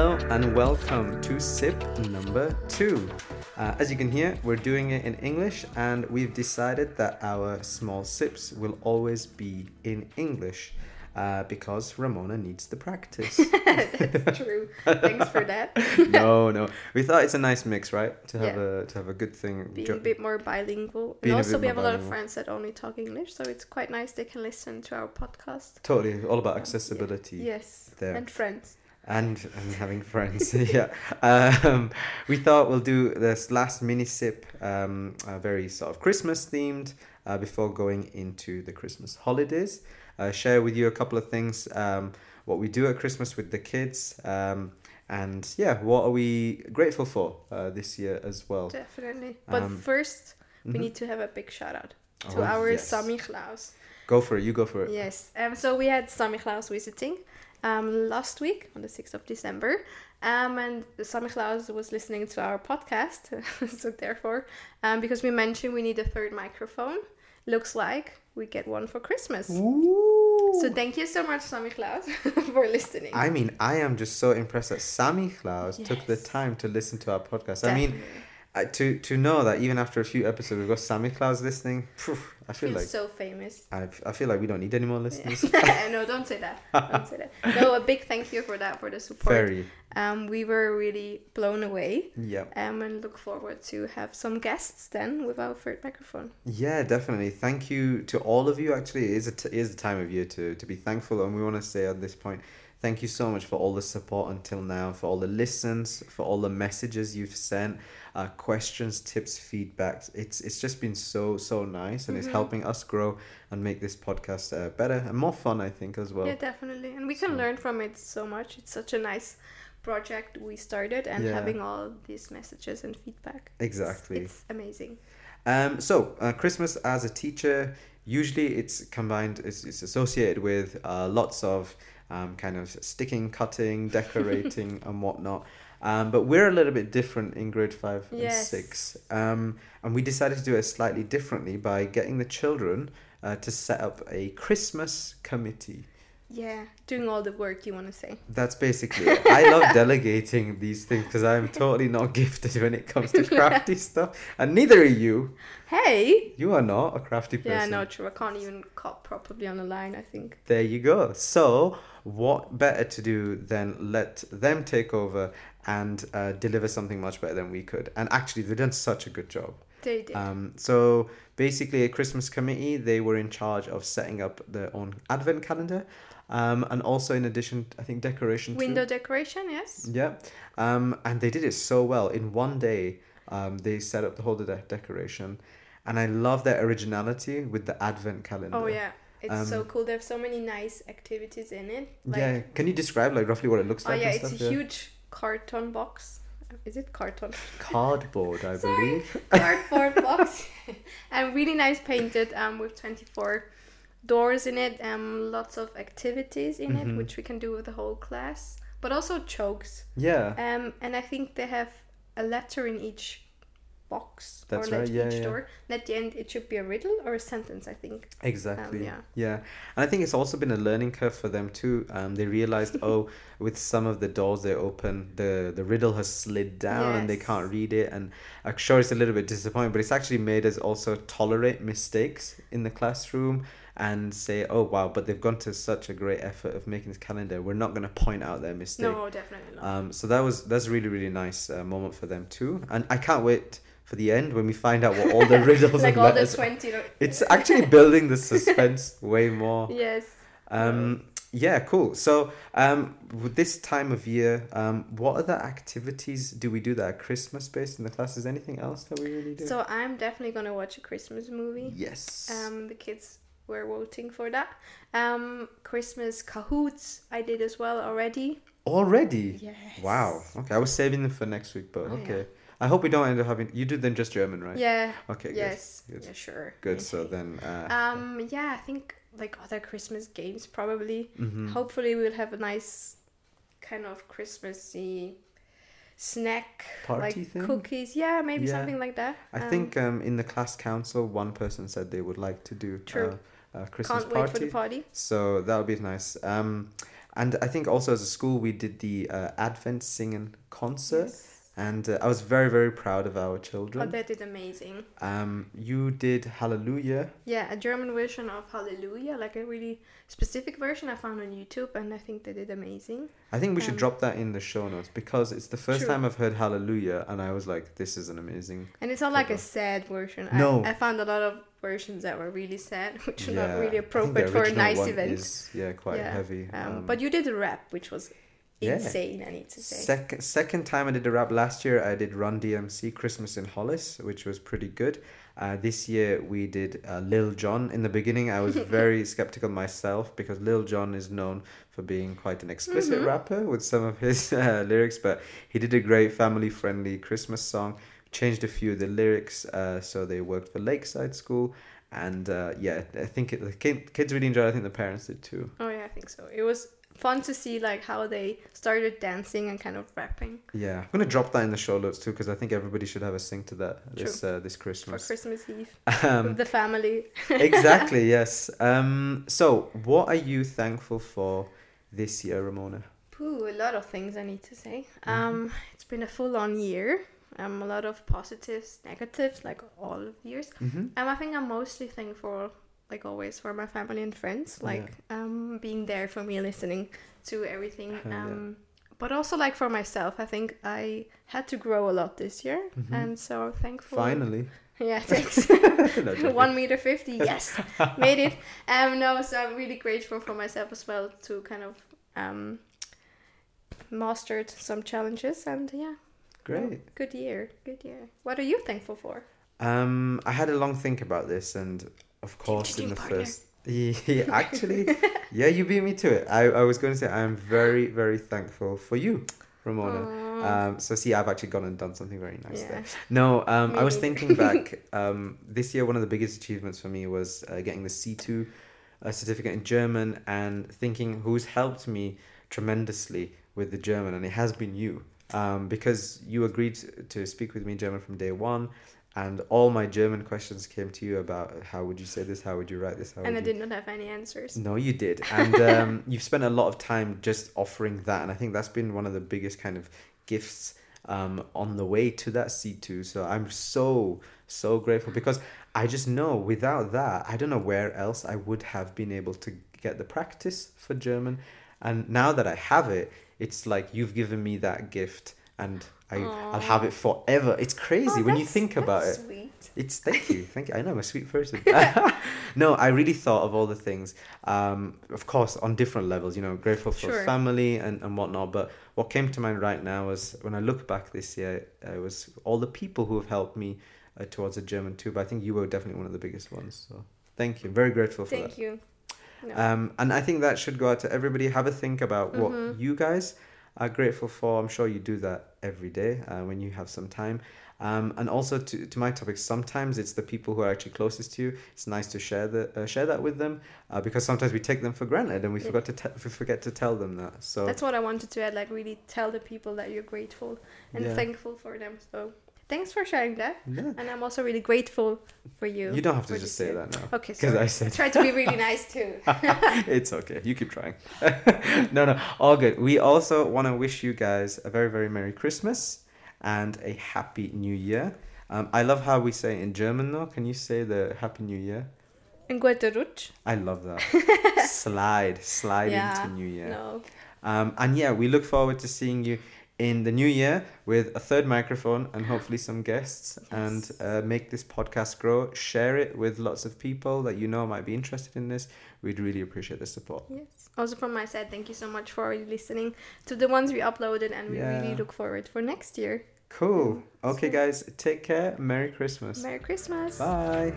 Hello and welcome to sip number two. Uh, as you can hear, we're doing it in English, and we've decided that our small sips will always be in English uh, because Ramona needs the practice. That's true. Thanks for that. no, no, we thought it's a nice mix, right? To have Yeah. a to have a good thing. Being Jo- a bit more bilingual. Being and also, we have a lot of friends that only talk English, so it's quite nice they can listen to our podcast. Totally, all about Um, yeah. accessibility. Yes. there. And friends. And and having friends yeah um, we thought we'll do this last mini sip um, uh, very sort of christmas themed uh, before going into the christmas holidays uh, share with you a couple of things um, what we do at christmas with the kids um, and yeah what are we grateful for uh, this year as well Definitely. But Um, first, we mhm. need to have a big shout out to Oh, our yes. Sami Klaus. Go for it you go for it Yes. Um, so we had Sami Klaus visiting um, last week on the 6th of December. Um, and Sami Klaus was listening to our podcast. so therefore, um, because we mentioned we need a third microphone, looks like we get one for Christmas. Ooh. So thank you so much, Sami Klaus, for listening. I mean, I am just so impressed that Sammy Klaus took the time to listen to our podcast. I mean, Definitely. I, to to know that even after a few episodes we've got Sammy Klaus listening, phew, I feel Feels like so famous. I, I feel like we don't need any more listeners. Yeah. no, don't say that. Don't say that. No, a big thank you for that, for the support. Very, Um, we were really blown away. yeah, Um, and look forward to have some guests then with our third microphone. yeah, definitely. Thank you to all of you. Actually, it is a t- it is a time of year to to be thankful, and we want to say at this point, thank you so much for all the support until now, for all the listens, for all the messages you've sent, uh, questions, tips, feedbacks. It's it's just been so so nice, and it's Mhm. helping us grow and make this podcast uh, better and more fun. I think as well. yeah, definitely. And we can so- learn from it so much. It's such a nice project we started and Yeah. having all these messages and feedback. It's- Exactly. It's, amazing. Um, so uh, Christmas as a teacher, usually it's combined, it's, it's associated with uh, lots of um, kind of sticking, cutting, decorating, and whatnot. Um, but we're a little bit different in grade five and six, um, and we decided to do it slightly differently by getting the children uh, to set up a Christmas committee. Yeah, doing all the work you want to say. That's basically it. I love delegating these things because I'm totally not gifted when it comes to crafty stuff, and neither are you. Hey! You are not a crafty person. Yeah, no, true. I can't even cut properly on the line, I think. There you go. So, what better to do than let them take over and uh, deliver something much better than we could? And actually, they've done such a good job. They did. Um, so, basically, a Christmas committee, they were in charge of setting up their own advent calendar. Um, and also, in addition, I think decoration too. Window decoration, yes? Yeah. Um, and they did it so well. In one day, um, they set up the whole de- decoration. And I love their originality with the advent calendar. Oh, yeah. It's so Um, cool. There's so many nice activities in it. Like, yeah. Can you describe like roughly what it looks Oh like? yeah, it's stuff? a huge carton box. Is it carton? cardboard, I believe. Cardboard box, and really nice painted. Um, with twenty four doors in it. Um, lots of activities in Mhm. it, which we can do with the whole class. But also chokes. Yeah. Um, and I think they have a letter in each box That's or right, letter yeah, each yeah. door. And at the end, it should be a riddle or a sentence. I think. Exactly. yeah. yeah. And I think it's also been a learning curve for them too. Um, they realized, oh, with some of the doors they open, the the riddle has slid down and they can't read it. And I'm sure it's a little bit disappointing, but it's actually made us also tolerate mistakes in the classroom and say, oh wow, but they've gone to such a great effort of making this calendar. We're not going to point out their mistake. No, definitely not. Um, so that was that's a really really nice uh, moment for them too, and I can't wait for the end when we find out what all the riddles like and all the letters. twenty. It's actually building the suspense way more. Yes. Um, yeah, cool. So um, with this time of year, um, what other activities do we do that are Christmas based in the class? Is anything else that we really do? So I'm definitely gonna watch a Christmas movie. yes. Um, the kids were voting for that. Um, Christmas Kahoots I did as well already. Already. Yes. Wow. Okay, I was saving them for next week, but Oh, yeah. Okay. I hope we don't end up having. You do them just German, right? Yeah. Okay. yes. Good. Good. Yeah, sure. Good. So then. Uh, Um, yeah, I think like other Christmas games probably. mhm. Hopefully we'll have a nice kind of Christmassy snack Party like thing? cookies. Yeah, maybe Yeah. something like that. I Um, think um, in the class council, one person said they would like to do True. uh, a Christmas can't wait for the party. So that would be nice. Um, And I think also as a school we did the uh, Advent singing concert, Yes. And uh, I was very very proud of our Oh, children. they did amazing. Um, you did Hallelujah. Yeah, a German version of Hallelujah, like a really specific version I found on YouTube, and I think they did amazing. I think we should Um, drop that in the show notes because it's the first True. time I've heard Hallelujah, and I was like, "This is an amazing." And it's not like a sad version. No. I, I found a lot of versions that were really sad, which are Yeah, not really I think the appropriate for a nice event. Is, yeah, quite Yeah, heavy. Um, but you did a rap, which was Yeah. insane, I need to say. Second second time I did a rap last year, I did Run DMC Christmas in Hollis, which was pretty good. Uh, this year we did uh, Lil Jon. In the beginning, I was very skeptical myself because Lil Jon is known for being quite an explicit Mhm. rapper with some of his uh, lyrics, but he did a great family friendly Christmas song. Changed a few of the lyrics uh, so they worked for Lakeside School. And uh, yeah, I think it, the kids really enjoyed it. I think the parents did too. Oh yeah, I think so. It was fun to see like how they started dancing and kind of rapping Yeah, I'm gonna drop that in the show notes too because I think everybody should have a sing to that this uh, this for Christmas. Christmas Eve Um, with the family. exactly. Yes. Um. So, what are you thankful for this year, Ramona? Pooh, a lot of things I need to say. Mm-hmm. Um, it's been a full-on year. Um, a lot of positives, negatives, like all of the years. Mm-hmm. Um, I think I'm mostly thankful, like always, for my family and friends, like um, being there for me, listening to everything. Hell yeah. Um, but also like for myself, I think I had to grow a lot this year, Mhm. and so I'm thankful. Finally. Yeah, thanks. One meter fifty, yes, made it. Um, no, so I'm really grateful for myself as well to kind of um mastered some challenges, and yeah, Great. good year, good year. What are you thankful for? Um. I had a long think about this, and of course, in the partner. first. Yeah, actually, yeah, you beat me to it. I, I was going to say I'm very very thankful for you, Ramona. Aw. Um, so see, I've actually gone and done something very nice yeah. there. No, um, I was thinking back. Um, this year, one of the biggest achievements for me was uh, getting the C two uh, certificate in German, and thinking who's helped me tremendously with the German, and it has been you, um, because you agreed to, to speak with me in German from day one. And all my German questions came to you about how would you say this, how would you write this, how and I you did not have any answers. no, you did, and um, you've spent a lot of time just offering that, and I think that's been one of the biggest kind of gifts um, on the way to that C two. So I'm so so grateful because I just know without that, I don't know where else I would have been able to get the practice for German, and now that I have it, it's like you've given me that gift, and I I'll have it forever. It's crazy Oh, when you think about it. Sweet. It's thank you, thank you. I know I'm a sweet person. no, I really thought of all the things. Um, of course, on different levels. You know, grateful for Sure. family and and whatnot. But what came to mind right now was when I look back this year, uh, it was all the people who have helped me uh, towards a German too. But I think you were definitely one of the biggest ones. So thank you. Very grateful for Thank you. No. Um, and I think that should go out to everybody. Have a think about what Mhm. you guys are grateful for. I'm sure you do that every day uh, when you have some time. Um, and also to, to my topic, sometimes it's the people who are actually closest to you. It's nice to share the uh, share that with them uh, because sometimes we take them for granted and we forgot to te- we forget to tell them that. So That's what I wanted to add. Like, really tell the people that you're grateful and Yeah. thankful for them. So, thanks for sharing that. yeah, And I'm also really grateful for you. you don't have to just say that now. Okay, Because. I said Try to be really nice too. it's okay. You keep trying. no, no, all good. We also want to wish you guys a very, very Merry Christmas and a Happy New Year. Um, I love how we say in German, though. Can you say the Happy New Year? In guter Rutsch. I love that. slide, slide Yeah, into New Year. No. Um, and yeah, we look forward to seeing you in the new year with a third microphone and hopefully some guests and uh, make this podcast grow. Share it with lots of people that you know might be interested in this. We'd really appreciate the support. Yes. Also from my side, thank you so much for listening to the ones we uploaded, and we really look forward for next year. Cool. Okay, guys, take care. Merry Christmas. Merry Christmas. Bye.